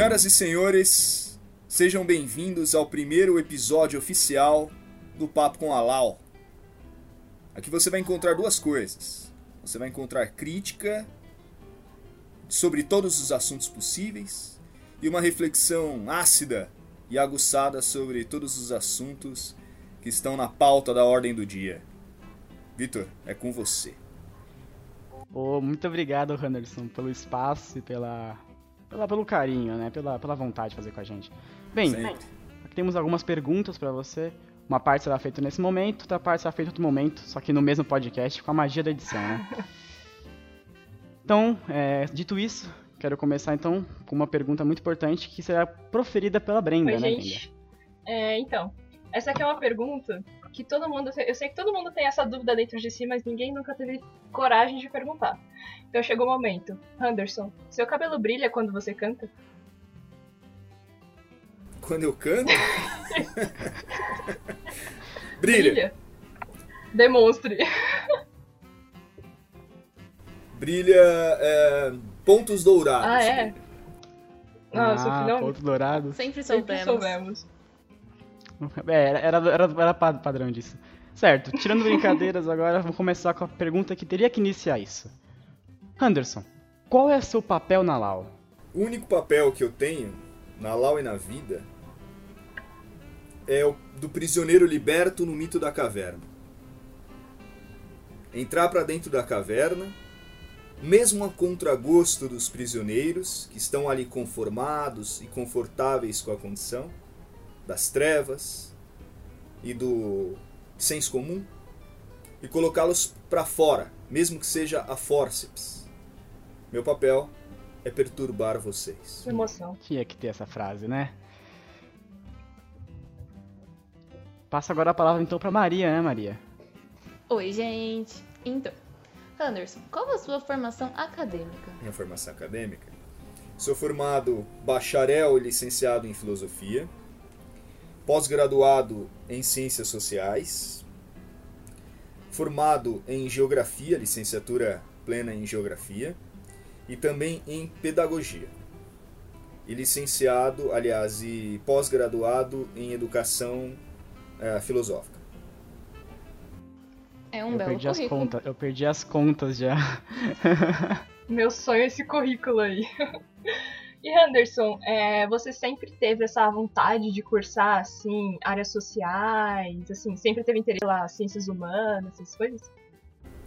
Senhoras e senhores, sejam bem-vindos ao primeiro episódio oficial do Papo com a Lau. Aqui você vai encontrar duas coisas. Você vai encontrar crítica sobre todos os assuntos possíveis e uma reflexão ácida e aguçada sobre todos os assuntos que estão na pauta da ordem do dia. Vitor, é com você. Oh, muito obrigado, Henderson, pelo espaço e pela, pela, pelo carinho, né? Pela, pela vontade de fazer com a gente. Bem, Sempre. aqui temos algumas perguntas para você. Uma parte será feita nesse momento, outra parte será feita em outro momento, só que no mesmo podcast, com a magia da edição, né? Então, é, dito isso, quero começar então com uma pergunta muito importante que será proferida pela Brenda, Oi, né, gente. É, então, essa aqui é uma pergunta que todo mundo. Eu sei que todo mundo tem essa dúvida dentro de si, mas ninguém nunca teve coragem de perguntar. Então chegou o momento. Anderson, seu cabelo brilha quando você canta? Quando eu canto. Brilha. Demonstre. Brilha é, pontos dourados. Ah, é? Nossa, ah, finalmente. ponto dourado. Sempre Sempre soubemos. É, era, era, era, era pa- padrão disso. Certo, tirando brincadeiras agora, vamos começar com a pergunta que teria que iniciar isso. Anderson, qual é seu papel na Lau? O único papel que eu tenho na Lau e na vida é o do prisioneiro liberto no mito da caverna. Entrar pra dentro da caverna, mesmo a contragosto dos prisioneiros que estão ali conformados e confortáveis com a condição das trevas e do senso comum e colocá-los pra fora, mesmo que seja a forceps. Meu papel é perturbar vocês. Emoção. Tinha que ter essa frase, né? Passa agora a palavra então pra Maria, né, Maria? Oi, gente. Então, Anderson, qual a sua formação acadêmica? Minha formação acadêmica. Sou formado bacharel e licenciado em filosofia, pós-graduado em ciências sociais, formado em geografia, licenciatura plena em geografia, e também em pedagogia. E licenciado, aliás, e pós-graduado em educação eh, filosófica. É um eu belo perdi as currículo. contas, eu perdi as contas já. Meu sonho é esse currículo aí. E Anderson, é, você sempre teve essa vontade de cursar, assim, áreas sociais, assim, sempre teve interesse lá, ciências humanas, essas coisas?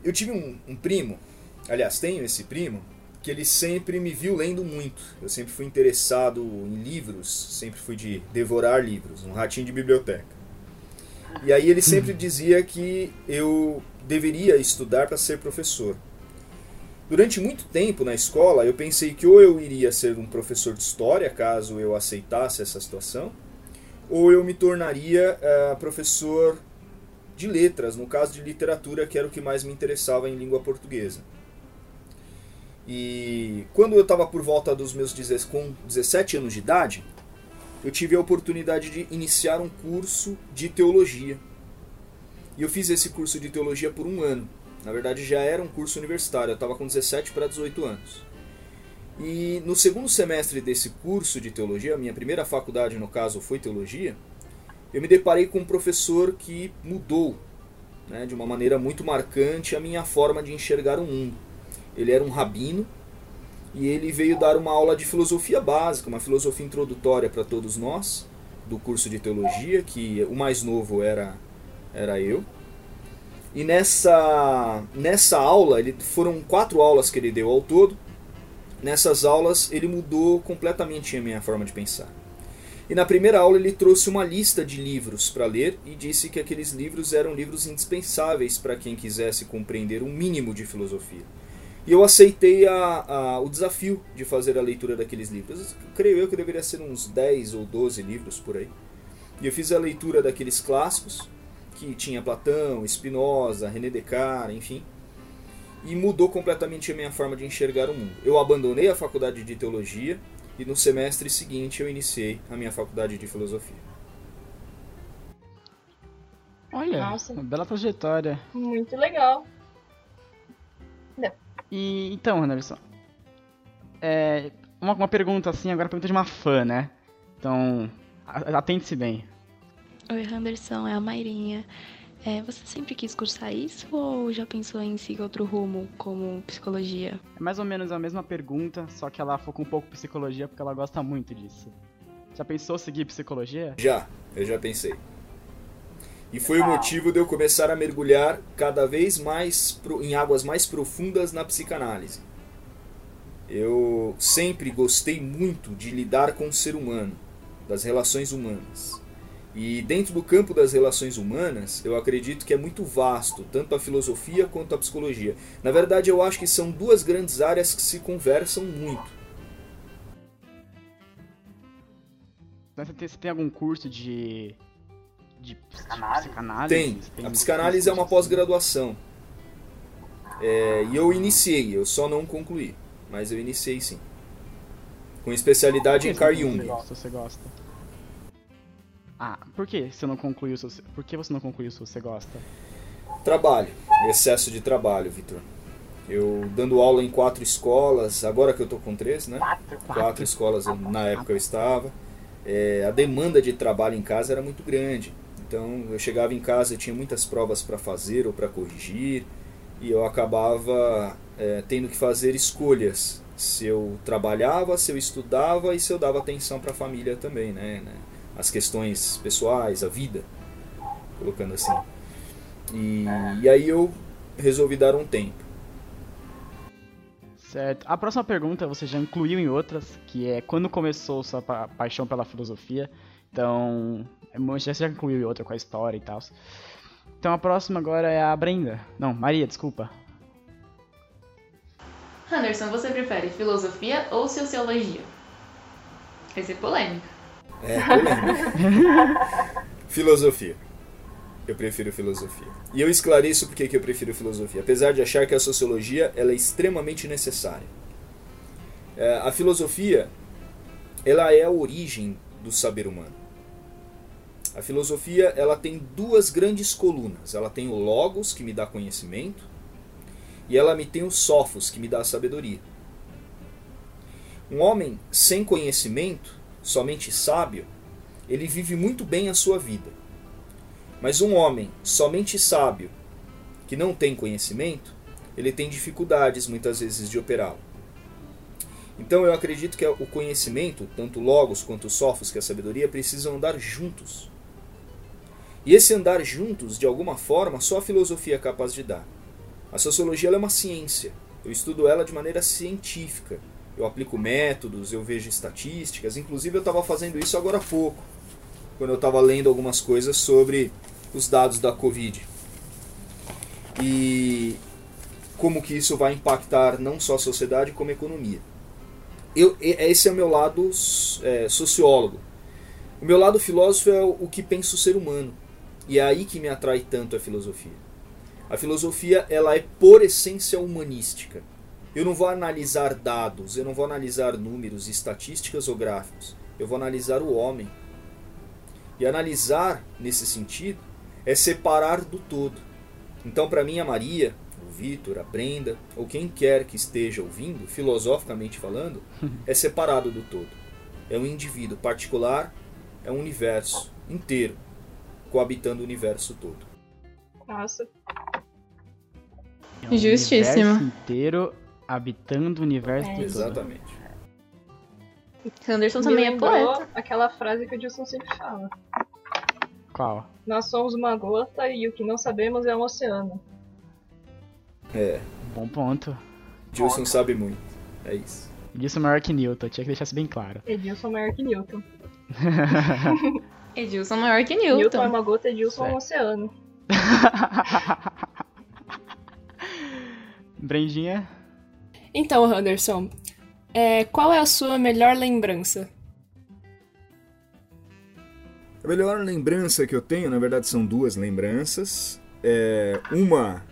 Eu tive um, um primo, aliás, tenho esse primo, que ele sempre me viu lendo muito. Eu sempre fui interessado em livros, sempre fui de devorar livros, um ratinho de biblioteca. E aí ele sempre dizia que eu deveria estudar para ser professor. Durante muito tempo na escola, eu pensei que ou eu iria ser um professor de história, caso eu aceitasse essa situação, ou eu me tornaria eh, professor de letras, no caso de literatura, que era o que mais me interessava em língua portuguesa. E quando eu estava por volta dos meus 10 com 17 anos de idade, eu tive a oportunidade de iniciar um curso de teologia. E eu fiz esse curso de teologia por um ano. Na verdade, já era um curso universitário, eu estava com 17 para 18 anos. E no segundo semestre desse curso de teologia, a minha primeira faculdade, no caso, foi teologia, eu me deparei com um professor que mudou né, de uma maneira muito marcante a minha forma de enxergar o mundo. Ele era um rabino e ele veio dar uma aula de filosofia básica, uma filosofia introdutória para todos nós, do curso de teologia, que o mais novo era, era eu. E nessa, nessa aula, ele, foram quatro aulas que ele deu ao todo. Nessas aulas, ele mudou completamente a minha forma de pensar. E na primeira aula, ele trouxe uma lista de livros para ler e disse que aqueles livros eram livros indispensáveis para quem quisesse compreender um mínimo de filosofia. E eu aceitei a, a, o desafio de fazer a leitura daqueles livros. Creio eu que deveria ser uns 10 ou 12 livros por aí. E eu fiz a leitura daqueles clássicos, que tinha Platão, Spinoza, René Descartes, enfim. E mudou completamente a minha forma de enxergar o mundo. Eu abandonei a faculdade de teologia e no semestre seguinte eu iniciei a minha faculdade de filosofia. Olha, Nossa. uma bela trajetória. Muito legal. E então, Anderson, é, uma, uma pergunta assim, agora pergunta de uma fã, né? Então, atente-se bem. Oi, Henderson, é a Mairinha. É, você sempre quis cursar isso ou já pensou em seguir outro rumo, como psicologia? É mais ou menos a mesma pergunta, só que ela foca um pouco psicologia porque ela gosta muito disso. Já pensou seguir psicologia? Já, eu já pensei. E foi o motivo de eu começar a mergulhar cada vez mais em águas mais profundas na psicanálise. Eu sempre gostei muito de lidar com o ser humano, das relações humanas. E dentro do campo das relações humanas, eu acredito que é muito vasto, tanto a filosofia quanto a psicologia. Na verdade, eu acho que são duas grandes áreas que se conversam muito. Você tem, você tem algum curso de, de psicanálise? Tem. tem. A psicanálise é uma pós-graduação. É, e eu iniciei, eu só não concluí. Mas eu iniciei sim. Com especialidade em Carl Jung. Se você gosta. Ah, por que você não concluiu se você... Por que você não concluiu se você gosta? Trabalho. Excesso de trabalho, Vitor. Eu dando aula em quatro escolas, agora que eu tô com três, né? Quatro, quatro. quatro escolas na época eu estava. É, a demanda de trabalho em casa era muito grande. Então eu chegava em casa, eu tinha muitas provas para fazer ou para corrigir e eu acabava é, tendo que fazer escolhas se eu trabalhava, se eu estudava e se eu dava atenção para a família também, né? As questões pessoais, a vida, colocando assim. E, e aí eu resolvi dar um tempo. Certo. A próxima pergunta você já incluiu em outras, que é quando começou sua pa paixão pela filosofia. Então, é já já incluiu em outra com a história e tal. Então a próxima agora é a Brenda. Não, Maria, desculpa. Anderson, você prefere filosofia ou sociologia? Vai ser polêmica. É, filosofia. Eu prefiro filosofia. E eu esclareço porque que eu prefiro filosofia. Apesar de achar que a sociologia ela é extremamente necessária. É, a filosofia ela é a origem do saber humano. A filosofia ela tem duas grandes colunas. Ela tem o logos que me dá conhecimento e ela me tem o sofos que me dá sabedoria. Um homem sem conhecimento somente sábio, ele vive muito bem a sua vida. Mas um homem somente sábio, que não tem conhecimento, ele tem dificuldades muitas vezes de operá-lo. Então eu acredito que o conhecimento, tanto logos quanto sofos, que a sabedoria, precisam andar juntos. E esse andar juntos, de alguma forma, só a filosofia é capaz de dar. A sociologia é uma ciência. Eu estudo ela de maneira científica eu aplico métodos, eu vejo estatísticas. Inclusive, eu estava fazendo isso agora há pouco, quando eu estava lendo algumas coisas sobre os dados da Covid. E como que isso vai impactar não só a sociedade, como a economia. Eu, esse é o meu lado é, sociólogo. O meu lado filósofo é o que pensa o ser humano. E é aí que me atrai tanto a filosofia. A filosofia ela é por essência humanística. Eu não vou analisar dados, eu não vou analisar números, estatísticas ou gráficos. Eu vou analisar o homem. E analisar, nesse sentido, é separar do todo. Então, para mim, a Maria, o Vitor, a Brenda, ou quem quer que esteja ouvindo, filosoficamente falando, é separado do todo. É um indivíduo particular, é um universo inteiro, coabitando o universo todo. Nossa. É um Justíssimo. universo inteiro habitando o universo é. todo. Exatamente. Anderson também é poeta. aquela frase que o Dilson sempre fala. Qual? Nós somos uma gota e o que não sabemos é um oceano. É. Bom ponto. Dilson sabe muito. É isso. Edilson é maior que Newton, tinha que deixar isso bem claro. Edilson é maior que Newton. Edilson é maior que Newton. Newton é uma gota, Edilson é um oceano. Brendinha? Então, Henderson, é, qual é a sua melhor lembrança? A melhor lembrança que eu tenho, na verdade, são duas lembranças. É, uma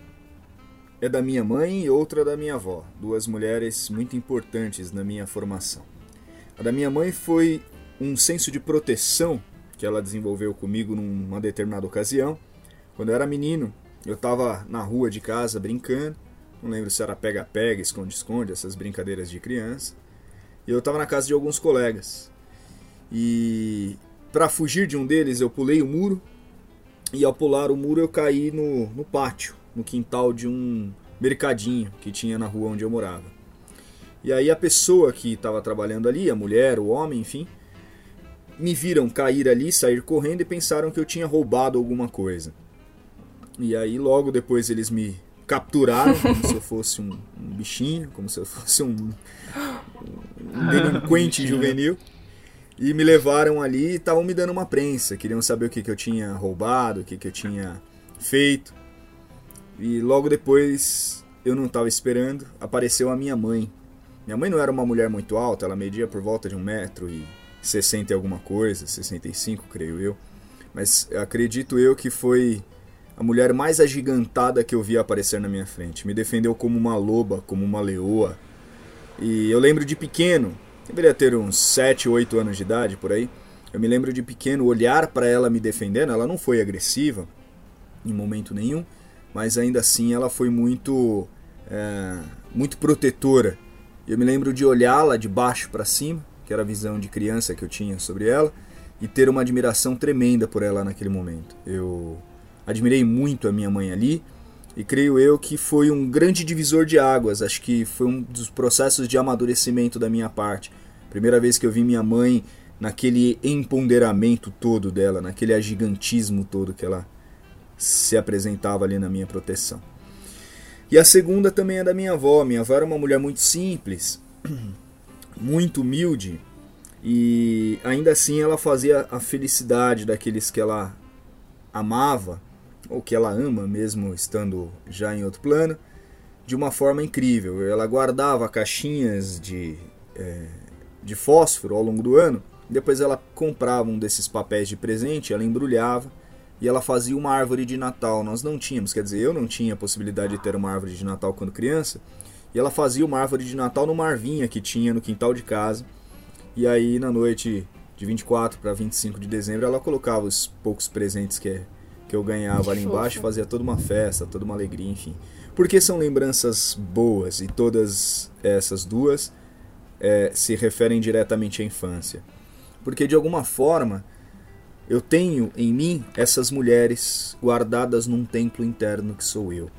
é da minha mãe e outra da minha avó, duas mulheres muito importantes na minha formação. A da minha mãe foi um senso de proteção que ela desenvolveu comigo numa determinada ocasião. Quando eu era menino, eu estava na rua de casa brincando não lembro se era pega-pega, esconde-esconde, essas brincadeiras de criança. E eu estava na casa de alguns colegas. E para fugir de um deles, eu pulei o muro. E ao pular o muro, eu caí no, no pátio, no quintal de um mercadinho que tinha na rua onde eu morava. E aí a pessoa que estava trabalhando ali, a mulher, o homem, enfim, me viram cair ali, sair correndo e pensaram que eu tinha roubado alguma coisa. E aí logo depois eles me capturaram como se eu fosse um, um bichinho, como se eu fosse um, um delinquente juvenil. E me levaram ali e estavam me dando uma prensa. Queriam saber o que, que eu tinha roubado, o que, que eu tinha feito. E logo depois, eu não estava esperando, apareceu a minha mãe. Minha mãe não era uma mulher muito alta, ela media por volta de um metro e 60 e alguma coisa, 65 creio eu. Mas acredito eu que foi a mulher mais agigantada que eu vi aparecer na minha frente. Me defendeu como uma loba, como uma leoa. E eu lembro de pequeno, deveria ter uns 7, 8 anos de idade por aí. Eu me lembro de pequeno olhar para ela me defendendo. Ela não foi agressiva em momento nenhum, mas ainda assim ela foi muito, é, muito protetora. Eu me lembro de olhá-la de baixo para cima que era a visão de criança que eu tinha sobre ela, e ter uma admiração tremenda por ela naquele momento. Eu admirei muito a minha mãe ali, e creio eu que foi um grande divisor de águas. Acho que foi um dos processos de amadurecimento da minha parte. Primeira vez que eu vi minha mãe naquele empoderamento todo dela, naquele agigantismo todo que ela se apresentava ali na minha proteção. E a segunda também é da minha avó. Minha avó era uma mulher muito simples, muito humilde e ainda assim ela fazia a felicidade daqueles que ela amava ou que ela ama mesmo estando já em outro plano de uma forma incrível. Ela guardava caixinhas de, é, de fósforo ao longo do ano. Depois ela comprava um desses papéis de presente, ela embrulhava e ela fazia uma árvore de Natal. Nós não tínhamos, quer dizer, eu não tinha a possibilidade de ter uma árvore de Natal quando criança, e ela fazia uma árvore de Natal numa arvinha que tinha no quintal de casa. E aí na noite de 24 para 25 de dezembro ela colocava os poucos presentes que, que eu ganhava que ali fofo. embaixo, fazia toda uma festa, toda uma alegria, enfim. Porque são lembranças boas e todas essas duas é, se referem diretamente à infância. Porque de alguma forma eu tenho em mim essas mulheres guardadas num templo interno que sou eu.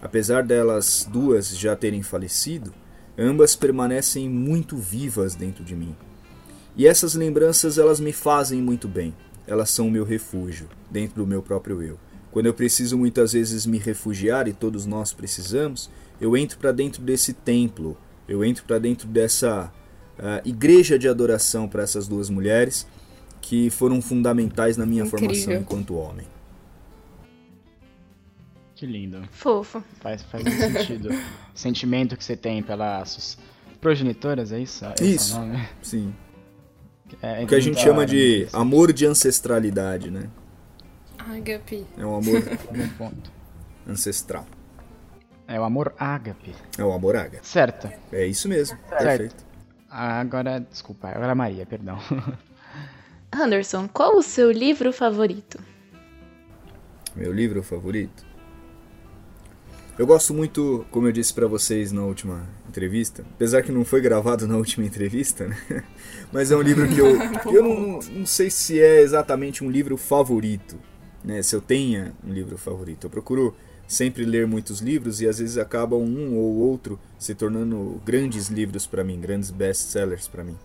Apesar delas duas já terem falecido, ambas permanecem muito vivas dentro de mim. E essas lembranças elas me fazem muito bem. Elas são o meu refúgio dentro do meu próprio eu. Quando eu preciso muitas vezes me refugiar e todos nós precisamos, eu entro para dentro desse templo, eu entro para dentro dessa uh, igreja de adoração para essas duas mulheres que foram fundamentais na minha Incrível. formação enquanto homem. Que lindo. Fofo. Faz, faz muito sentido. o sentimento que você tem pelas progenitoras, é isso? É isso. Sim. É, o que a gente chama de amor de ancestralidade, né? Ágape. É um amor ancestral. É o amor ágape. É o amor ágape. Certo. É isso mesmo. Certo. Perfeito. Agora, desculpa, agora Maria, perdão. Anderson, qual o seu livro favorito? Meu livro favorito? Eu gosto muito, como eu disse para vocês na última entrevista, apesar que não foi gravado na última entrevista, né? mas é um livro que eu, eu não, não sei se é exatamente um livro favorito, né? se eu tenha um livro favorito. Eu procuro sempre ler muitos livros e às vezes acabam um ou outro se tornando grandes livros para mim, grandes best-sellers para mim.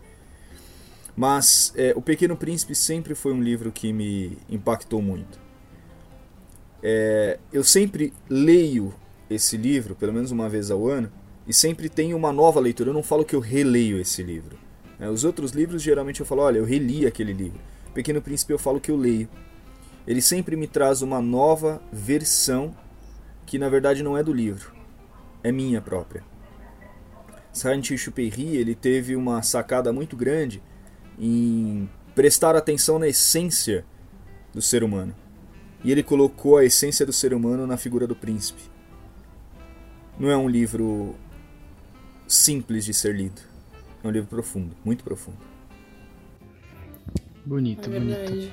Mas é, O Pequeno Príncipe sempre foi um livro que me impactou muito. É, eu sempre leio esse livro, pelo menos uma vez ao ano, e sempre tenho uma nova leitura. Eu não falo que eu releio esse livro. Né? Os outros livros, geralmente eu falo, olha, eu reli aquele livro. Pequeno Príncipe eu falo que eu leio. Ele sempre me traz uma nova versão que na verdade não é do livro, é minha própria. Saint-Exupéry ele teve uma sacada muito grande em prestar atenção na essência do ser humano. E ele colocou a essência do ser humano na figura do príncipe. Não é um livro simples de ser lido. É um livro profundo, muito profundo. Bonito, é bonito.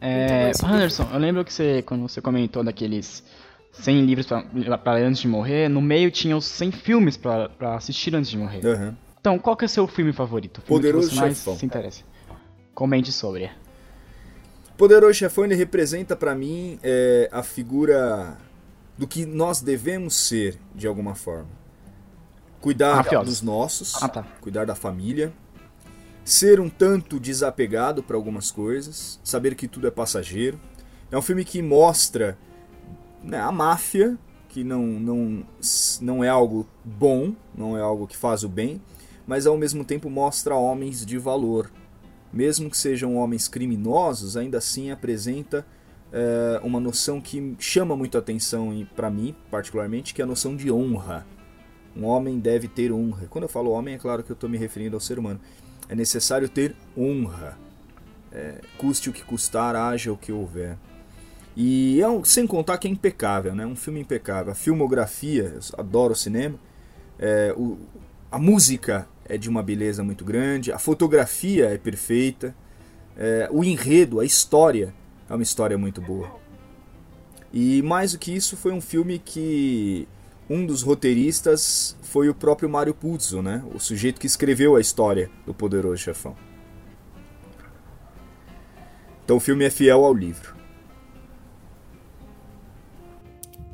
É, Anderson, eu lembro que você, quando você comentou daqueles 100 livros para ler antes de morrer, no meio tinha os 100 filmes para assistir antes de morrer. Uhum. Então, qual que é o seu filme favorito? O filme Poderoso que você mais Chefão. se interessa. Comente sobre. Poderoso Chefão ele representa pra mim é, a figura do que nós devemos ser de alguma forma. Cuidar Mafiosos. dos nossos, Ah, tá. cuidar da família, ser um tanto desapegado para algumas coisas, saber que tudo é passageiro. É um filme que mostra né, a máfia, que não, não, não é algo bom, não é algo que faz o bem, mas ao mesmo tempo mostra homens de valor. Mesmo que sejam homens criminosos, ainda assim apresenta é, uma noção que chama muito atenção para mim, particularmente, que é a noção de honra. Um homem deve ter honra. Quando eu falo homem, é claro que eu estou me referindo ao ser humano. É necessário ter honra. É, custe o que custar, haja o que houver. E é um, sem contar que é impecável, né? Um filme impecável. A filmografia, adoro cinema. É, o, a música é de uma beleza muito grande. A fotografia é perfeita. É, o enredo, a história é uma história muito boa. E mais do que isso, foi um filme que um dos roteiristas foi o próprio Mário Puzo, né? O sujeito que escreveu a história do Poderoso Chefão. Então o filme é fiel ao livro.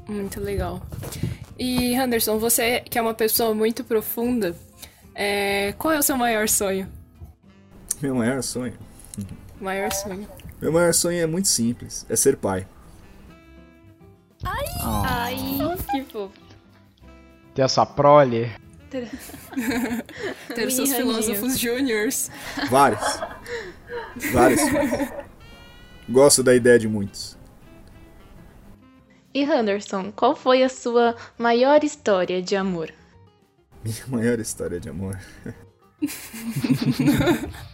Muito legal. E, Anderson, você que é uma pessoa muito profunda, é, qual é o seu maior sonho? Meu maior sonho. Maior sonho. Meu maior sonho é muito simples, é ser pai. Ai, que fofo. Ter a sua prole. Ter os seus filósofos júniors. Vários. Vários. Gosto da ideia de muitos. E Henderson, qual foi a sua maior história de amor? Minha maior história de amor.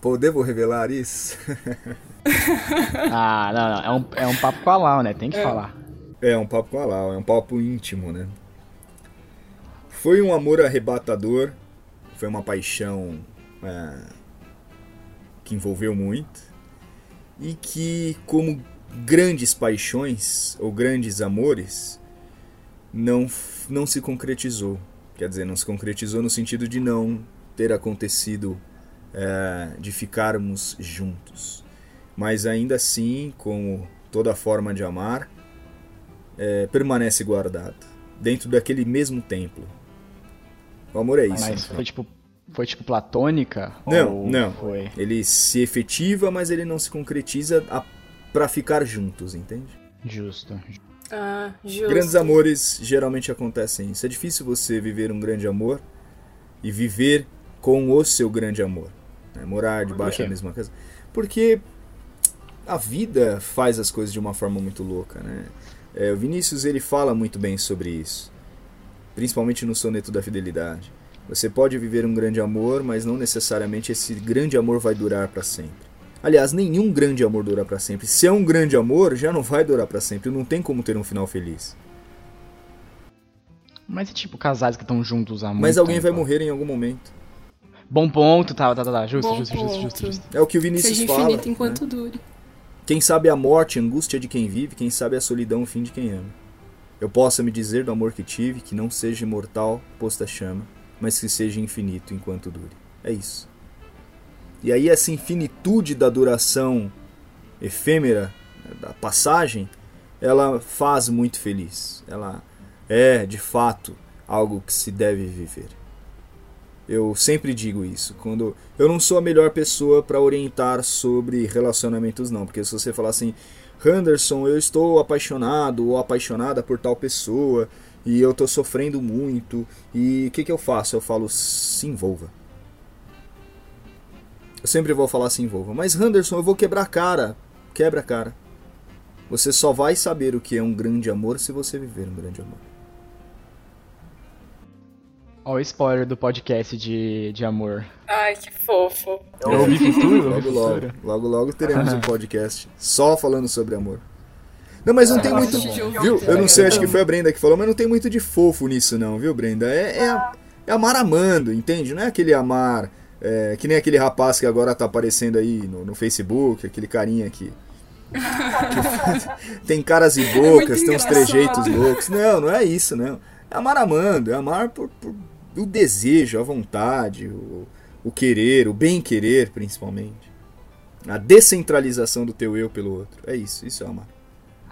Pô, devo revelar isso? Ah, não, não. É um, é um papo com a Lau, né? Tem que falar. É um papo com a Lau, é um papo íntimo, né? Foi um amor arrebatador, foi uma paixão é, que envolveu muito e que, como grandes paixões ou grandes amores, não, não se concretizou. Quer dizer, não se concretizou no sentido de não ter acontecido é, de ficarmos juntos. Mas ainda assim, como toda forma de amar, é, permanece guardado dentro daquele mesmo templo. O amor é isso. Mas né? foi tipo. Foi tipo platônica? Não, ou não. Foi. Ele se efetiva, mas ele não se concretiza a, pra ficar juntos, entende? Justo. Ah, justo. Grandes amores geralmente acontecem isso. É difícil você viver um grande amor e viver com o seu grande amor. né? Morar debaixo da mesma casa. Porque a vida faz as coisas de uma forma muito louca, né? É, o Vinícius ele fala muito bem sobre isso, principalmente no soneto da fidelidade. Você pode viver um grande amor, mas não necessariamente esse grande amor vai durar para sempre. Aliás, nenhum grande amor dura para sempre. Se é um grande amor, já não vai durar para sempre. Não tem como ter um final feliz. Mas é tipo casais que estão juntos há muito Mas alguém vai tempo. morrer em algum momento. Bom ponto, tá, tá, tá, tá. Justo, Bom justo, justo, justo, justo. É o que o Vinícius Seja fala. infinito né? enquanto dure. Quem sabe a morte, angústia de quem vive, quem sabe a solidão, o fim de quem ama. Eu possa me dizer do amor que tive, que não seja imortal, posta chama, mas que seja infinito enquanto dure. É isso. E aí essa infinitude da duração efêmera, né, da passagem, ela faz muito feliz. Ela é, de fato, algo que se deve viver. Eu sempre digo isso. Quando eu não sou a melhor pessoa para orientar sobre relacionamentos, não, porque se você falar assim, Henderson, eu estou apaixonado ou apaixonada por tal pessoa e eu estou sofrendo muito e o que, que eu faço? Eu falo se envolva. Eu sempre vou falar se envolva. Mas Henderson, eu vou quebrar a cara. Quebra a cara. Você só vai saber o que é um grande amor se você viver um grande amor. Ó, o spoiler do podcast de, de amor. Ai, que fofo. Eu ouvi futuro? Logo, logo, logo, logo teremos um podcast só falando sobre amor. Não, mas não tem muito. Viu? Eu não sei, acho que foi a Brenda que falou, mas não tem muito de fofo nisso, não, viu, Brenda? É, é, é amar amando, entende? Não é aquele amar. é, que nem aquele rapaz que agora tá aparecendo aí no, no Facebook, aquele carinha que. que tem caras e bocas, tem uns engraçado. trejeitos loucos. Não, não é isso, não. É amar amando, é amar por, por o desejo, a vontade, o, o querer, o bem-querer, principalmente. A descentralização do teu eu pelo outro. É isso, isso é amar.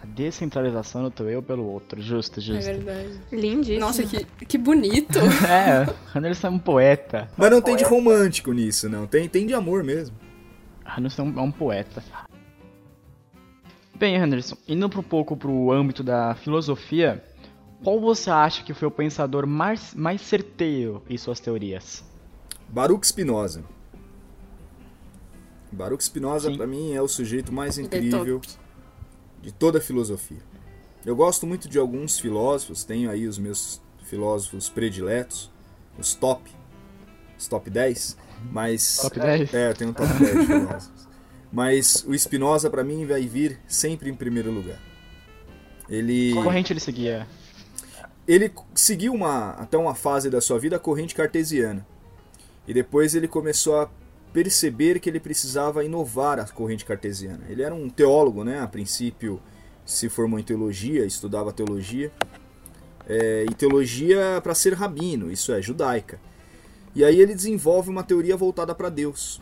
A descentralização do teu eu pelo outro. Justo, É justo. verdade. Lindíssimo. Nossa, que, que bonito. É, Anderson é um poeta. Mas não tem de romântico nisso, não. Tem, tem de amor mesmo. Anderson é um, é um poeta. Bem, Anderson, indo um pouco pro âmbito da filosofia, qual você acha que foi o pensador mais, mais certeiro em suas teorias? Baruch Spinoza. Baruch Spinoza, pra mim, é o sujeito mais incrível de toda a filosofia. Eu gosto muito de alguns filósofos, tenho aí os meus filósofos prediletos, os top, os top 10, mas... Top 10? É, eu tenho um top 10 de filósofos. Mas o Spinoza, pra mim, vai vir sempre em primeiro lugar. Ele... Qual corrente ele seguia? Ele seguiu uma, até uma fase da sua vida a corrente cartesiana. E depois ele começou a perceber que ele precisava inovar a corrente cartesiana. Ele era um teólogo, né? A princípio se formou em teologia, estudava teologia. É, e teologia para ser rabino, isso é, judaica. E aí ele desenvolve uma teoria voltada para Deus.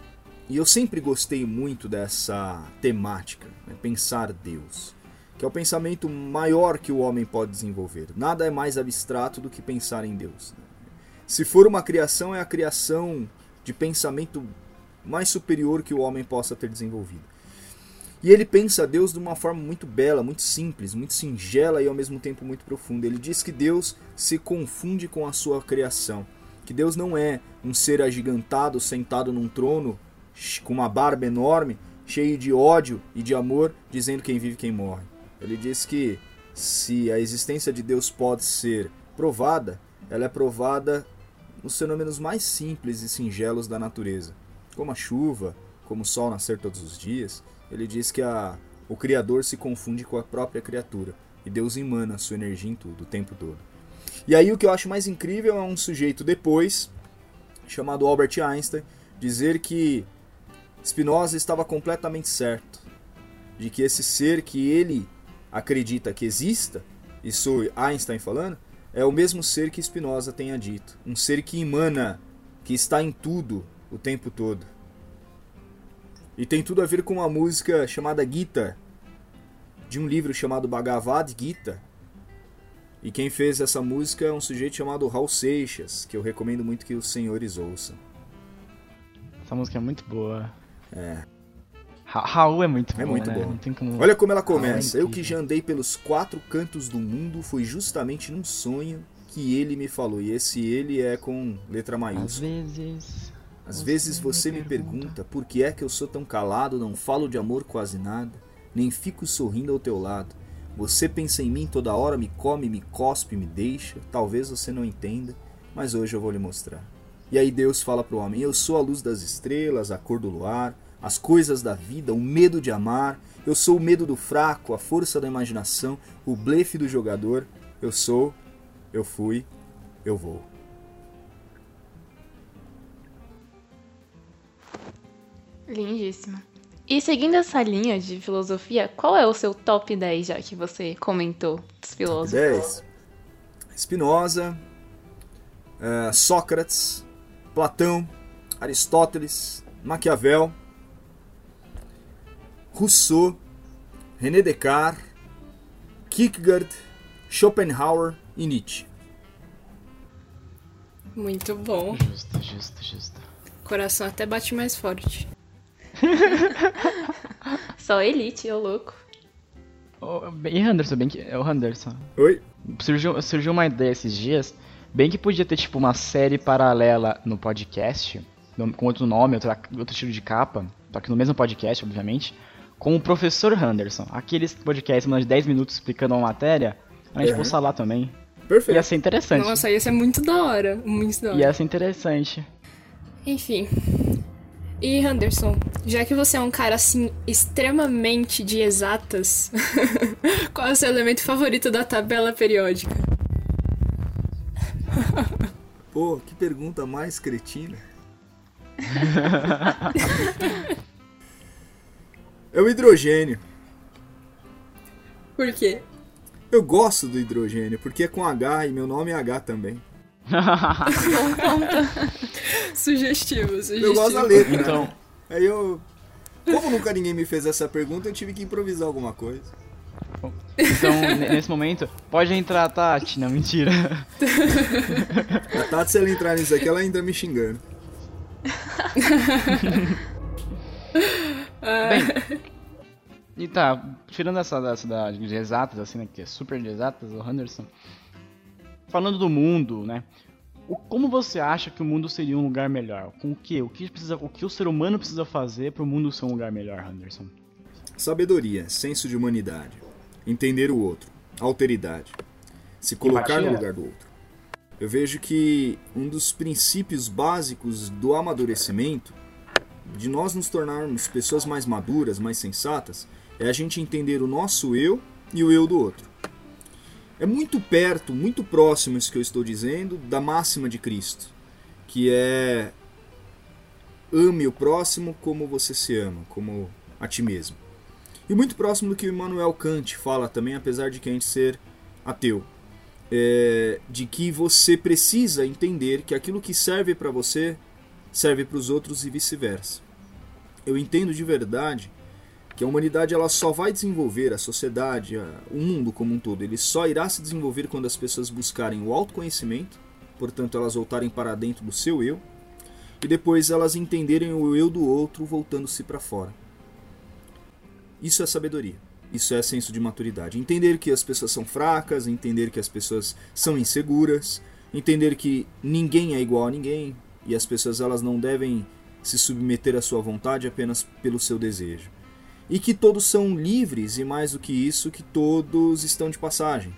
E eu sempre gostei muito dessa temática, né? pensar Deus que é o pensamento maior que o homem pode desenvolver. Nada é mais abstrato do que pensar em Deus. Se for uma criação, é a criação de pensamento mais superior que o homem possa ter desenvolvido. E ele pensa Deus de uma forma muito bela, muito simples, muito singela e ao mesmo tempo muito profunda. Ele diz que Deus se confunde com a sua criação, que Deus não é um ser agigantado sentado num trono com uma barba enorme, cheio de ódio e de amor, dizendo quem vive e quem morre. Ele diz que se a existência de Deus pode ser provada, ela é provada nos fenômenos mais simples e singelos da natureza, como a chuva, como o sol nascer todos os dias. Ele diz que a, o Criador se confunde com a própria criatura e Deus emana sua energia em tudo, o tempo todo. E aí o que eu acho mais incrível é um sujeito depois, chamado Albert Einstein, dizer que Spinoza estava completamente certo de que esse ser que ele acredita que exista, isso Einstein falando, é o mesmo ser que Spinoza tenha dito. Um ser que emana, que está em tudo o tempo todo. E tem tudo a ver com uma música chamada Gita, de um livro chamado Bhagavad Gita. E quem fez essa música é um sujeito chamado Raul Seixas, que eu recomendo muito que os senhores ouçam. Essa música é muito boa. É. Ra Raul é muito É bom, muito né? bom. Não tem como... Olha como ela Ah, começa. é Eu que já andei pelos quatro cantos do mundo, foi justamente num sonho que ele me falou. E esse ele é com letra Às maiúscula. vezes... Às vezes você me pergunta por que é que eu sou tão calado, não falo de amor quase nada, nem fico sorrindo ao teu lado. Você pensa em mim toda hora, me come, me cospe, me deixa. Talvez você não entenda, mas hoje eu vou lhe mostrar. E aí Deus fala pro homem: Eu sou a luz das estrelas, a cor do luar, as coisas da vida, o medo de amar. Eu sou o medo do fraco, a força da imaginação, o blefe do jogador. Eu sou, eu fui, eu vou. Lindíssima. E seguindo essa linha de filosofia, qual é o seu top 10, já que você comentou dos filósofos? 10. Spinoza, eh, Sócrates, Platão, Aristóteles, Maquiavel, Rousseau, René Descartes, Kierkegaard, Schopenhauer e Nietzsche. Muito bom. Justo, justo, justo. O coração até bate mais forte. Só elite, ô louco. Ô, E Anderson, bem que... É o Anderson. Oi? Surgiu, surgiu uma ideia esses dias, bem que podia ter tipo uma série paralela no podcast, com outro nome, outro, outro estilo de capa, só que no mesmo podcast, obviamente, com o professor Anderson. Aqueles podcasts mais de 10 minutos explicando uma matéria, a gente Uhum. postar lá também. Perfeito. Ia ser interessante. Nossa, ia ser muito da hora. Muito da hora. Ia ser interessante. Enfim. E Anderson, já que você é um cara assim extremamente de exatas, qual é o seu elemento favorito da tabela periódica? Pô, que pergunta mais cretina. é o hidrogênio. Por quê? Eu gosto do hidrogênio, porque é com H e meu nome é H também. sugestivo, sugestivo. Eu gosto da letra. Então, Aí eu. Como nunca ninguém me fez essa pergunta, eu tive que improvisar alguma coisa. então nesse momento, pode entrar, Tati. Não, mentira. A Tati, se ela entrar nisso aqui, ela entra me xingando. Bem, e tá, tirando essa, dessa da, de exatas, assim, né, que é super de exatas, o Henderson, falando do mundo, né, o, como você acha que o mundo seria um lugar melhor? Com o que? O que, precisa, o que o ser humano precisa fazer para o mundo ser um lugar melhor, Henderson? Sabedoria, senso de humanidade, entender o outro, alteridade, se colocar no lugar do outro. Eu vejo que um dos princípios básicos do amadurecimento, de nós nos tornarmos pessoas mais maduras, mais sensatas, é a gente entender o nosso eu e o eu do outro. É muito perto, muito próximo isso que eu estou dizendo da máxima de Cristo, que é ame o próximo como você se ama, como a ti mesmo. E muito próximo do que Immanuel Kant fala também, apesar de quem ser ateu. É, de que você precisa entender que aquilo que serve para você serve para os outros e vice-versa. Eu entendo de verdade que a humanidade ela só vai desenvolver a sociedade, a- o mundo como um todo, ele só irá se desenvolver quando as pessoas buscarem o autoconhecimento, portanto elas voltarem para dentro do seu eu, e depois elas entenderem o eu do outro voltando-se para fora. Isso é sabedoria. Isso é senso de maturidade. Entender que as pessoas são fracas, entender que as pessoas são inseguras, entender que ninguém é igual a ninguém e as pessoas elas não devem se submeter à sua vontade apenas pelo seu desejo. E que todos são livres e mais do que isso, que todos estão de passagem.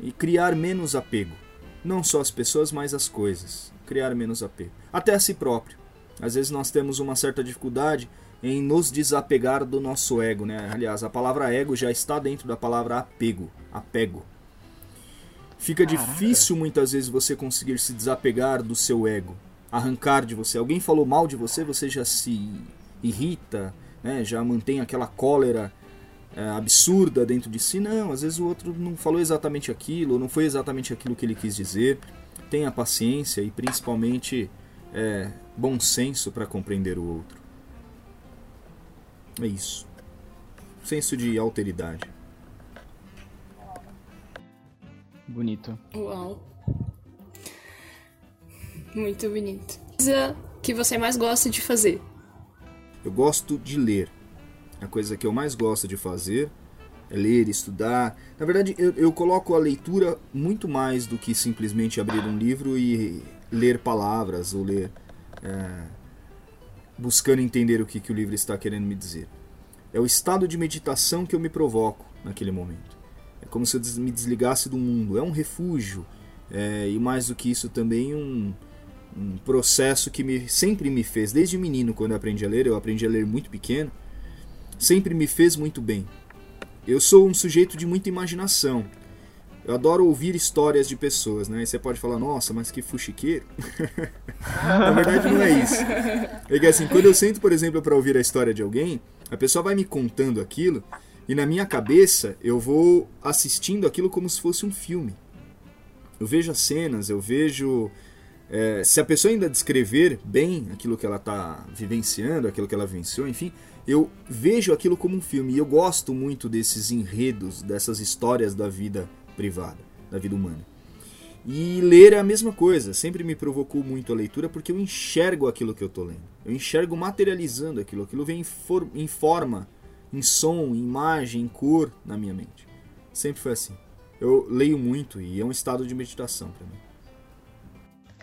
E criar menos apego. Não só as pessoas, mas as coisas. Criar menos apego. Até a si próprio. Às vezes nós temos uma certa dificuldade em nos desapegar do nosso ego, né? Aliás, a palavra ego já está dentro da palavra apego, apego. Fica Caraca. difícil muitas vezes você conseguir se desapegar do seu ego, arrancar de você. Alguém falou mal de você, você já se irrita, né? Já mantém aquela cólera é, absurda dentro de si. Não, às vezes o outro não falou exatamente aquilo, ou não foi exatamente aquilo que ele quis dizer. Tenha paciência e principalmente é, bom senso para compreender o outro. É isso. Senso de alteridade. Bonito. Uau. Muito bonito. Coisa que você mais gosta de fazer? Eu gosto de ler. A coisa que eu mais gosto de fazer é ler, estudar. Na verdade, eu, eu coloco a leitura muito mais do que simplesmente abrir um livro e ler palavras ou ler. é, buscando entender o que, que o livro está querendo me dizer. É o estado de meditação que eu me provoco naquele momento. É como se eu me desligasse do mundo. É um refúgio. é, e mais do que isso, também um, um processo que me, sempre me fez, desde menino, quando eu aprendi a ler, eu aprendi a ler muito pequeno, sempre me fez muito bem. Eu sou um sujeito de muita imaginação. Eu adoro ouvir histórias de pessoas, né? E você pode falar, nossa, mas que fuxiqueiro. Na verdade, não é isso. É que assim, quando eu sento, por exemplo, para ouvir a história de alguém, a pessoa vai me contando aquilo, e na minha cabeça eu vou assistindo aquilo como se fosse um filme. Eu vejo as cenas, eu vejo é, se a pessoa ainda descrever bem aquilo que ela está vivenciando, aquilo que ela vivenciou, enfim, eu vejo aquilo como um filme. E eu gosto muito desses enredos, dessas histórias da vida privada, da vida humana. E ler é a mesma coisa, sempre me provocou muito a leitura porque eu enxergo aquilo que eu estou lendo. Eu enxergo materializando aquilo, aquilo vem em, for- em forma, em som, em imagem, em cor na minha mente. Sempre foi assim. Eu leio muito e é um estado de meditação para mim.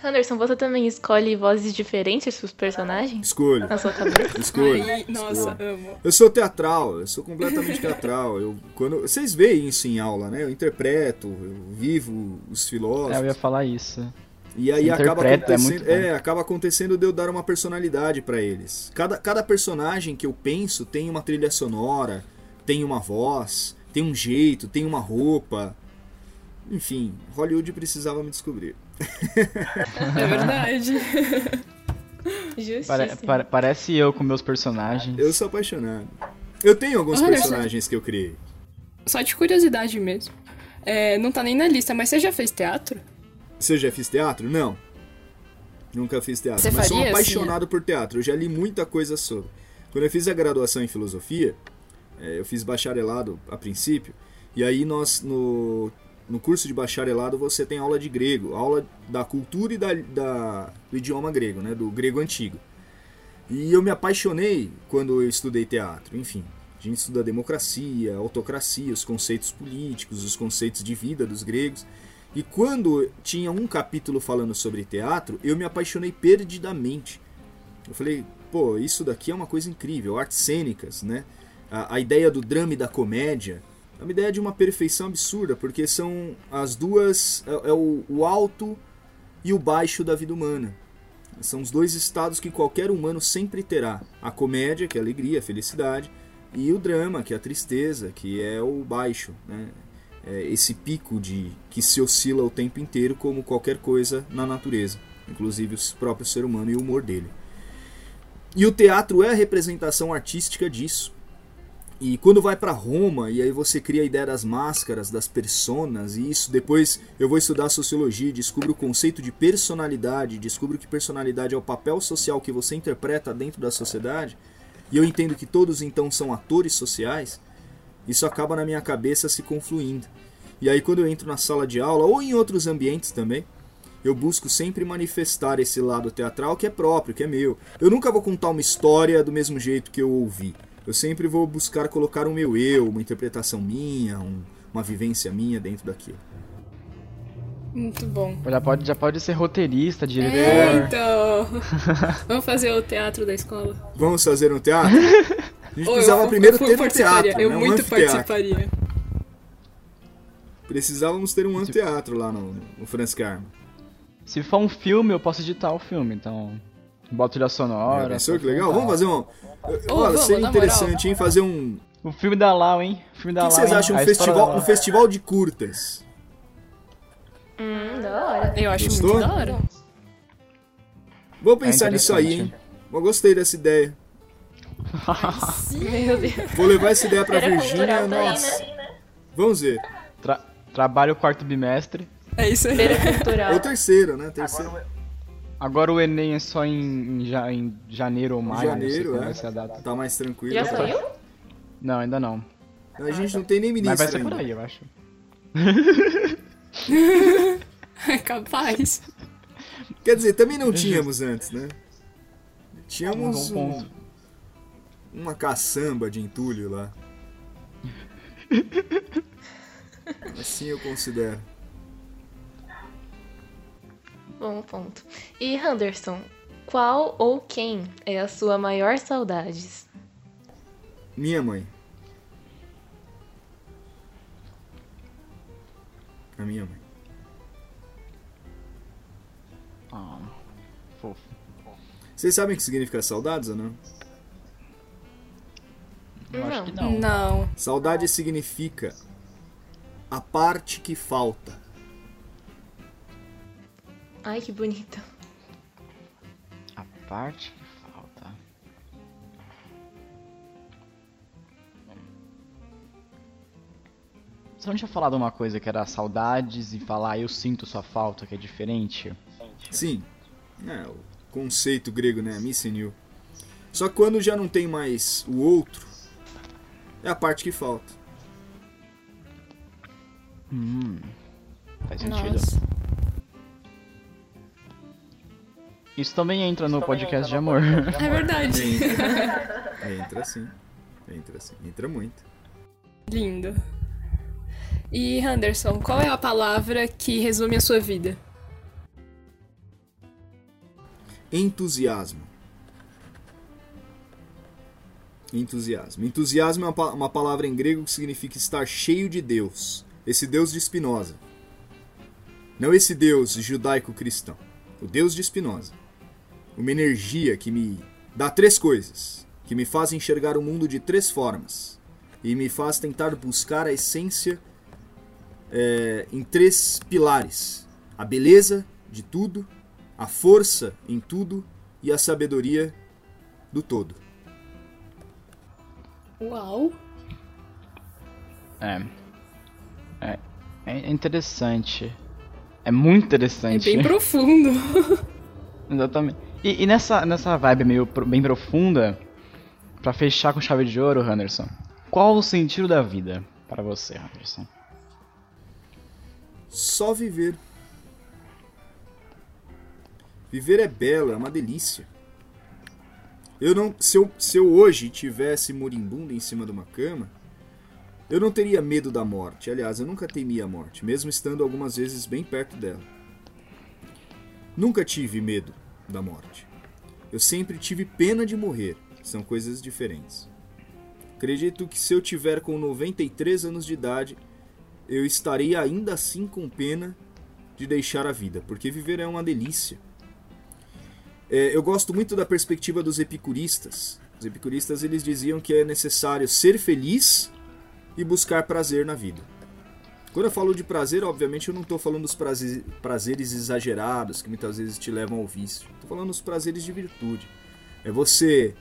Anderson, você também escolhe vozes diferentes pros personagens? Escolho. Na sua cabeça? Escolho. Ai, nossa, escolho. amo. Eu sou teatral, eu sou completamente teatral. Eu, quando, vocês veem isso em aula, né? Eu interpreto, eu vivo os É, eu filósofos. ia falar isso. E aí acaba é acontecendo, bom. é, acaba acontecendo de eu dar uma personalidade pra eles. Cada, cada personagem que eu penso tem uma trilha sonora, tem uma voz, tem um jeito, tem uma roupa. Enfim, Hollywood precisava me descobrir. É verdade. Pare- parece eu com meus personagens. Eu sou apaixonado. Eu tenho alguns Olha, personagens que eu criei. Só de curiosidade mesmo. É, não tá nem na lista, mas você já fez teatro? Você já fiz teatro? Não. Nunca fiz teatro. Você mas sou apaixonado por teatro. Eu já li muita coisa sobre. Quando eu fiz a graduação em filosofia, é, eu fiz bacharelado a princípio. E aí nós, no, no curso de bacharelado, você tem aula de grego. Aula da cultura e da, da, do idioma grego, né? Do grego antigo. E eu me apaixonei quando eu estudei teatro. Enfim, a gente estuda a democracia, autocracia, os conceitos políticos, os conceitos de vida dos gregos. E quando tinha um capítulo falando sobre teatro, eu me apaixonei perdidamente. Eu falei, pô, isso daqui é uma coisa incrível, artes cênicas, né? A, a ideia do drama e da comédia é uma ideia de uma perfeição absurda, porque são as duas, é, é o, o alto e o baixo da vida humana. São os dois estados que qualquer humano sempre terá. A comédia, que é a alegria, a felicidade, e o drama, que é a tristeza, que é o baixo, né? É esse pico de que se oscila o tempo inteiro como qualquer coisa na natureza, inclusive o próprio ser humano e o humor dele. E o teatro é a representação artística disso. E quando vai para Roma e aí você cria a ideia das máscaras, das personas, e isso depois eu vou estudar sociologia, descubro o conceito de personalidade, descubro que personalidade é o papel social que você interpreta dentro da sociedade, e eu entendo que todos então são atores sociais, isso acaba na minha cabeça se confluindo. E aí quando eu entro na sala de aula ou em outros ambientes também, eu busco sempre manifestar esse lado teatral que é próprio, que é meu. Eu nunca vou contar uma história do mesmo jeito que eu ouvi. Eu sempre vou buscar colocar o meu eu, uma interpretação minha, um, uma vivência minha dentro daquilo. Muito bom. Já pode, já pode ser roteirista, diretor. É, então. Vamos fazer o teatro da escola. Vamos fazer um teatro? A gente precisava eu, primeiro eu ter um teatro. Eu né? um muito anfiteatro. participaria. Precisávamos ter um anfiteatro lá no, no Franz Karma. Se for um filme, eu posso editar o filme, então. Boto trilha sonora. Pensou que legal? Vamos fazer um. Ô, Olha, vamos, seria interessante, hein? Fazer um. O filme da Lau, hein? O filme da que, que Lau. vocês acham? Um festival, um Lau. festival de curtas. Hum, da hora. Eu acho Gostou? muito da hora. Vou pensar É nisso aí, hein? Eu gostei dessa ideia. Meu Deus. Vou levar essa ideia pra Era Virgínia. daí, Nossa. né? Vamos ver. Tra- Trabalho quarto bimestre. É isso aí. Feira É cultural. o terceiro, né? Terceiro. Agora o Enem é só em, em ja- em janeiro ou maio. não sei Janeiro, é. vai ser a data. Tá mais tranquilo. Já tá? saiu? Não, ainda não. A gente não tem nem Mas ministro vai ser por ainda. aí, eu acho. É capaz. Quer dizer, também não tínhamos antes, né? Tínhamos Um um- uma caçamba de entulho lá. Assim eu considero. Bom ponto. E Henderson, qual ou quem é a sua maior saudades? Minha mãe. A minha mãe. Ah, fofo. Vocês sabem o que significa saudades ou não? Eu acho que não. Não. Saudade significa a parte que falta. Ai, que bonito. A parte que falta. Você não tinha falado uma coisa que era saudades e falar eu sinto sua falta, que é diferente? Sim, é o conceito grego, né? Missing you. Só que quando já não tem mais o outro, é a parte que falta. Hum. Faz sentido. Nossa. Isso também entra no podcast de amor. É verdade. Entra, entra sim. Entra sim. Entra muito. Lindo. E Henderson, qual é a palavra que resume a sua vida? Entusiasmo. Entusiasmo. Entusiasmo é uma, uma palavra em grego que significa estar cheio de Deus. Esse Deus de Spinoza. Não esse Deus judaico-cristão. O Deus de Spinoza. Uma energia que me dá três coisas. Que me faz enxergar o mundo de três formas. E me faz tentar buscar a essência é, em três pilares: a beleza de tudo, a força em tudo e a sabedoria do todo. Uau. É. É, é interessante. É muito É interessante. bem profundo. Exatamente. E, e nessa, nessa vibe meio bem profunda, pra fechar com chave de ouro, Henderson, qual o sentido da vida para você, Henderson? Só viver. Viver é belo, é uma delícia. Eu não, se eu, se eu hoje tivesse moribundo em cima de uma cama, eu não teria medo da morte. Aliás, eu nunca temi a morte, mesmo estando algumas vezes bem perto dela. Nunca tive medo da morte. Eu sempre tive pena de morrer. São coisas diferentes. Acredito que se eu tiver com 93 anos de idade, eu estaria ainda assim com pena de deixar a vida, porque viver é uma delícia. É, eu gosto muito da perspectiva dos epicuristas. Os epicuristas eles diziam que é necessário ser feliz e buscar prazer na vida. Quando eu falo de prazer, obviamente eu não estou falando dos praze- prazeres exagerados que muitas vezes te levam ao vício. Estou falando dos prazeres de virtude. É você,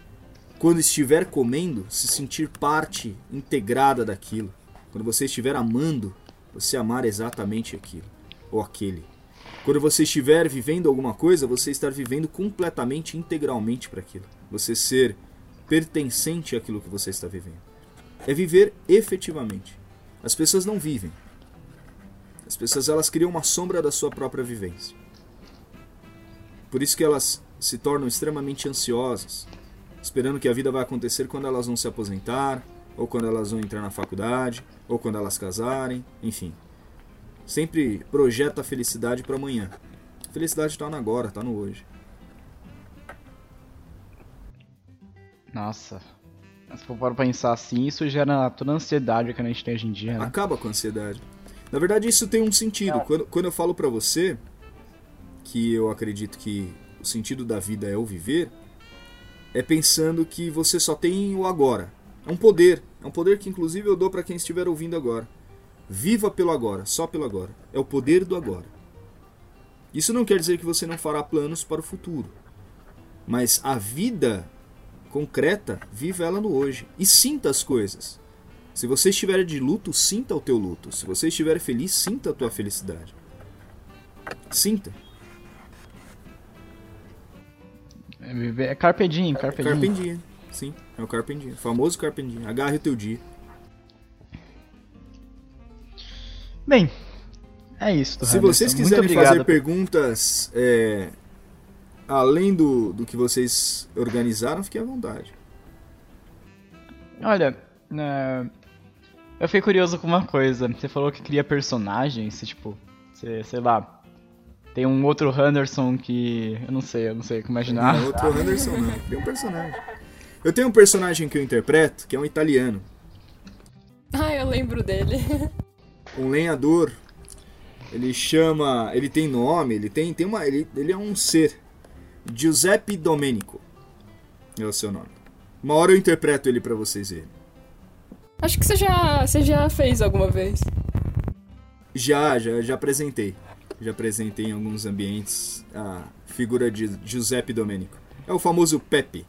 quando estiver comendo, se sentir parte integrada daquilo. Quando você estiver amando, você amar exatamente aquilo ou aquele. Quando você estiver vivendo alguma coisa, você estar vivendo completamente, integralmente para aquilo. Você ser pertencente àquilo que você está vivendo. É viver efetivamente. As pessoas não vivem. As pessoas elas criam uma sombra da sua própria vivência. Por isso que elas se tornam extremamente ansiosas, esperando que a vida vai acontecer quando elas vão se aposentar, ou quando elas vão entrar na faculdade, ou quando elas casarem, enfim. Sempre projeta a felicidade para amanhã. A felicidade está no agora, está no hoje. Nossa. Se for para pensar assim, isso gera toda a ansiedade que a gente tem hoje em dia, né? Acaba com a ansiedade. Na verdade, isso tem um sentido. Quando, quando eu falo para você que eu acredito que o sentido da vida é o viver, é pensando que você só tem o agora. É um poder. É um poder que, inclusive, eu dou para quem estiver ouvindo agora. Viva pelo agora, só pelo agora. É o poder do agora. Isso não quer dizer que você não fará planos para o futuro. Mas a vida concreta, viva ela no hoje. E sinta as coisas. Se você estiver de luto, sinta o teu luto. Se você estiver feliz, sinta a tua felicidade. Sinta. É É carpe diem, carpe diem. Carpe diem. Sim, é o Carpe diem. O famoso Carpe diem. Agarre o teu dia. Bem, é isso. Se vocês quiserem obrigado fazer perguntas é, além do, do que vocês organizaram, fiquem à vontade. Olha, eu fiquei curioso com uma coisa. Você falou que cria personagens, tipo, você, sei lá, tem um outro Henderson que eu não sei, eu não sei como imaginar. Não, outro Anderson não. Tem um personagem. Eu tenho um personagem que eu interpreto, que é um italiano. Ah, eu lembro dele. um lenhador. Ele chama. Ele tem nome, ele tem. tem uma, ele, ele é um ser. Giuseppe Domenico. É o seu nome. Uma hora eu interpreto ele pra vocês verem. Acho que você já, você já fez alguma vez. Já, já, já apresentei. Já apresentei em alguns ambientes a figura de Giuseppe Domenico. É o famoso Pepe.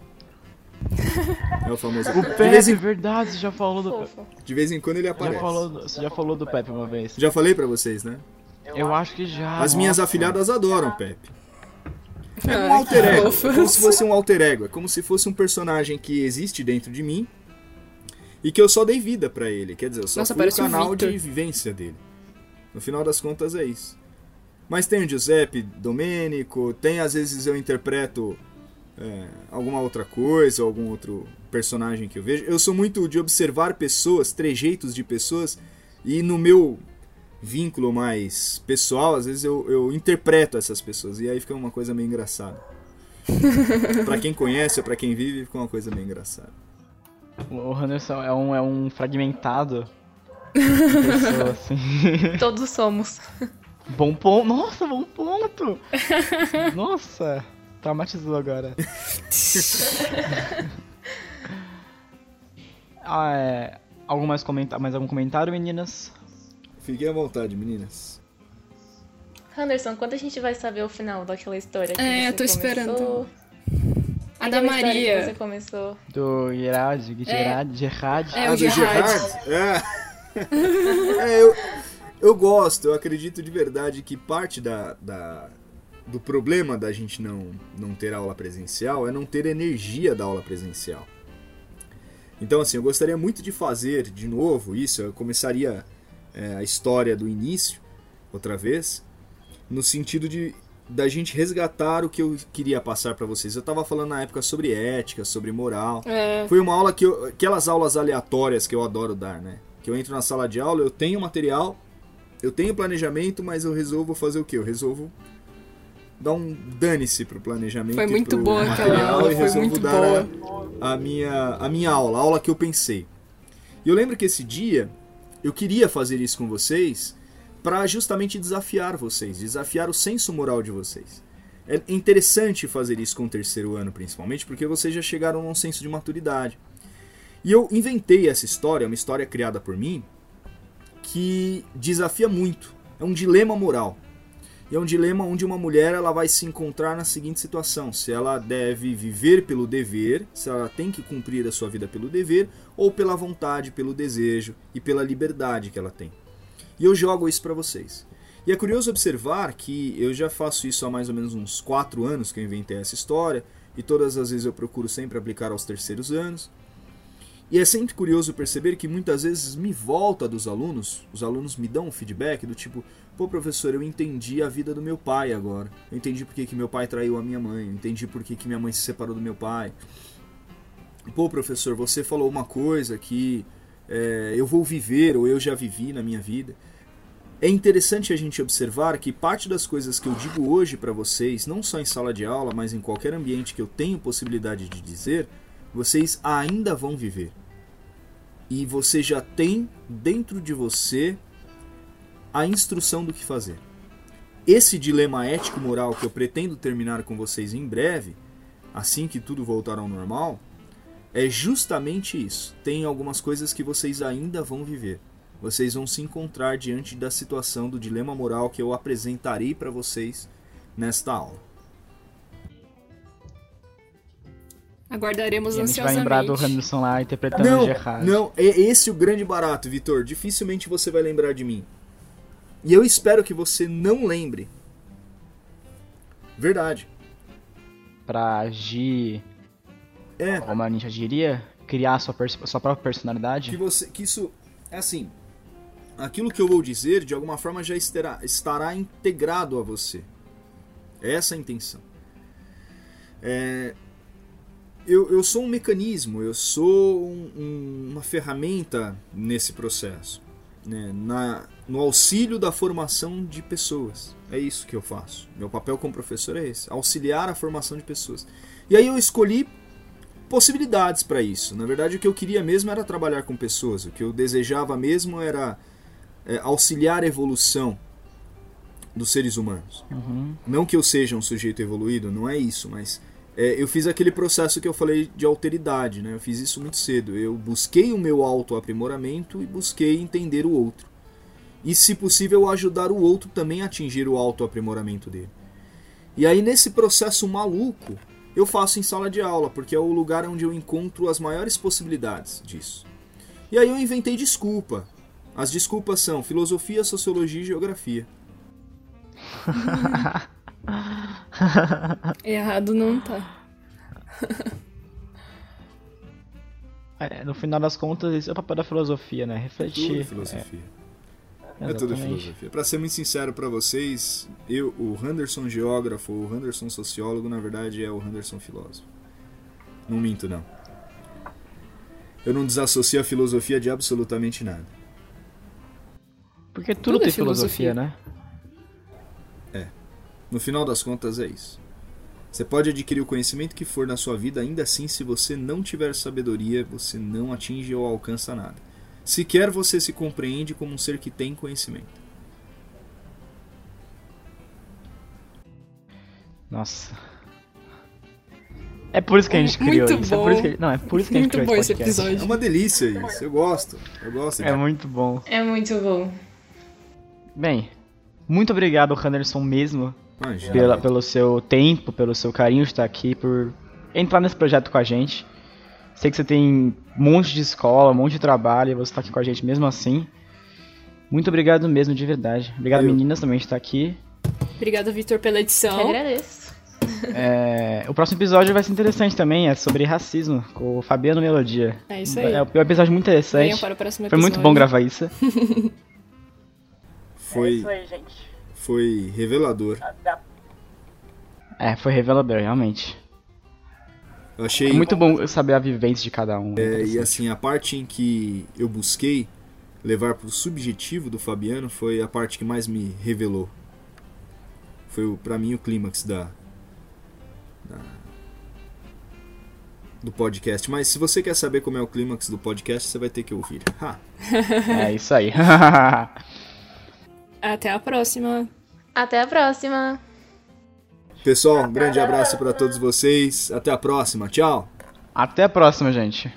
É o famoso O Pepe. De Pepe, vez, em, verdade, você já falou do Pepe. De vez em quando ele Já aparece. falou do- você já falou do Pepe uma vez. Já falei pra vocês, né? Eu acho que já. As minhas nossa. afilhadas adoram Pepe. É um alter ego. É como se fosse um alter ego. É como se fosse um personagem que existe dentro de mim e que eu só dei vida pra ele. Quer dizer, eu só Nossa, fui o canal de Victor. vivência dele. No final das contas é isso. Mas tem o Giuseppe Domenico, tem às vezes eu interpreto é, alguma outra coisa, algum outro personagem que eu vejo. Eu sou muito de observar pessoas, trejeitos de pessoas, e no meu vínculo mais pessoal, às vezes eu, eu interpreto essas pessoas, e aí fica uma coisa meio engraçada. pra quem conhece ou pra quem vive, fica uma coisa meio engraçada. O Henderson é um, é um fragmentado. pessoa, assim. Todos somos. Bom ponto. Nossa, bom ponto! Nossa, traumatizou agora. ah, é, algum mais, comenta mais algum comentário, meninas? Fiquem à vontade, meninas. Anderson, quando a gente vai saber o final daquela história que É, você eu tô esperando. A da Maria. você começou. Do Gerard, Gerard, Gerard. É, Ah, o do Gerard. Gerard? É. É, eu, Eu gosto, eu acredito de verdade que parte da, da, do problema da gente não, não ter aula presencial é não ter energia da aula presencial. Então, assim, eu gostaria muito de fazer de novo isso. Eu começaria é, a história do início, outra vez, no sentido de da gente resgatar o que eu queria passar para vocês. Eu estava falando na época sobre ética, sobre moral. É. Foi uma aula que eu, aquelas aulas aleatórias que eu adoro dar, né? Que eu entro na sala de aula, eu tenho material, eu tenho planejamento, mas eu resolvo fazer o quê? Eu resolvo dar um dane-se pro planejamento. Foi muito boa aquela aula, e foi muito dar boa. A, a minha a minha aula, a aula que eu pensei. E eu lembro que esse dia eu queria fazer isso com vocês para justamente desafiar vocês, desafiar o senso moral de vocês. É interessante fazer isso com o terceiro ano, principalmente, porque vocês já chegaram num senso de maturidade. E eu inventei essa história, uma história criada por mim, que desafia muito. É um dilema moral. E é um dilema onde uma mulher ela vai se encontrar na seguinte situação: se ela deve viver pelo dever, se ela tem que cumprir a sua vida pelo dever, ou pela vontade, pelo desejo e pela liberdade que ela tem. E eu jogo isso para vocês. E é curioso observar que eu já faço isso há mais ou menos uns 4 anos que eu inventei essa história, e todas as vezes eu procuro sempre aplicar aos terceiros anos. E é sempre curioso perceber que muitas vezes me volta dos alunos, os alunos me dão um feedback do tipo, pô professor, eu entendi a vida do meu pai agora. Eu entendi porque que meu pai traiu a minha mãe, eu entendi porque que minha mãe se separou do meu pai. Pô professor, você falou uma coisa que é, eu vou viver ou eu já vivi na minha vida. É interessante a gente observar que parte das coisas que eu digo hoje para vocês, não só em sala de aula, mas em qualquer ambiente que eu tenho possibilidade de dizer, vocês ainda vão viver. E você já tem dentro de você a instrução do que fazer. Esse dilema ético-moral que eu pretendo terminar com vocês em breve, assim que tudo voltar ao normal, é justamente isso. Tem algumas coisas que vocês ainda vão viver. Vocês vão se encontrar diante da situação do dilema moral que eu apresentarei para vocês nesta aula. Aguardaremos E a gente vai ansiosamente. lembrar do Hamilton lá interpretando Não, o Gerard. não, é esse o grande barato, Vitor. Dificilmente você vai lembrar de mim. E eu espero que você não lembre. Verdade. Pra agir É, como a ninja diria, criar sua, sua própria personalidade. que você que isso é assim aquilo que eu vou dizer de alguma forma já estará, estará integrado a você. Essa é a intenção. É, eu, eu sou um mecanismo eu sou um- um- uma ferramenta nesse processo né, na, no auxílio da formação de pessoas. É isso que eu faço. Meu papel como professor é esse auxiliar a formação de pessoas. E aí eu escolhi possibilidades para isso. Na verdade, o que eu queria mesmo era trabalhar com pessoas. O que eu desejava mesmo era é, auxiliar a evolução dos seres humanos. Uhum. Não que eu seja um sujeito evoluído, não é isso, mas é, eu fiz aquele processo que eu falei de alteridade, né? Eu fiz isso muito cedo. Eu busquei o meu autoaprimoramento e busquei entender o outro. E, se possível, ajudar o outro também a atingir o autoaprimoramento dele. E aí, nesse processo maluco, eu faço em sala de aula, porque é o lugar onde eu encontro as maiores possibilidades disso. E aí eu inventei desculpa. As desculpas são filosofia, sociologia e geografia. Errado não tá. É, no final das contas, esse é o papel da filosofia, né? Refletir. Tudo filosofia. É, É tudo filosofia. Pra ser muito sincero pra vocês, eu, o Henderson geógrafo, o Henderson sociólogo, na verdade é o Henderson filósofo. Não minto, não. Eu não desassocio a filosofia de absolutamente nada. Porque tudo, Tudo é tem filosofia, filosofia. né? No final das contas, é isso. Você pode adquirir o conhecimento que for na sua vida, ainda assim, se você não tiver sabedoria, você não atinge ou alcança nada. Sequer você se compreende como um ser que tem conhecimento. Nossa. É por isso que a gente criou Muito isso. É por isso bom. que... Não, é por isso que a gente Muito criou bom esse podcast. É episódio. uma delícia isso. Eu gosto. Eu gosto. É muito bom. É muito bom. Bem, muito obrigado, Henderson, mesmo, Imagina. pela, pelo seu tempo, pelo seu carinho de estar aqui, por entrar nesse projeto com a gente. Sei que você tem um monte de escola, um monte de trabalho, e você está aqui com a gente mesmo assim. Muito obrigado mesmo, de verdade. Obrigado, Eu. meninas, também de estar aqui. Obrigada, Vitor, pela edição. agradeço. É, o próximo episódio vai ser interessante também, é sobre racismo, com o Fabiano Melodia. É isso aí. É um episódio muito interessante. Venham para o próximo Foi muito bom gravar isso. Foi, aí, gente. foi revelador. É, foi revelador, realmente. Eu achei. É muito bom saber a vivência de cada um. É, e interessante. assim, a parte em que eu busquei levar pro subjetivo do Fabiano foi a parte que mais me revelou. Foi o- pra mim o clímax da, da- do podcast. Mas se você quer saber como é o clímax do podcast, você vai ter que ouvir. Ha! É isso aí. Até a próxima. Até a próxima. Pessoal, um grande abraço pra todos vocês. Até a próxima. Tchau. Até a próxima, gente.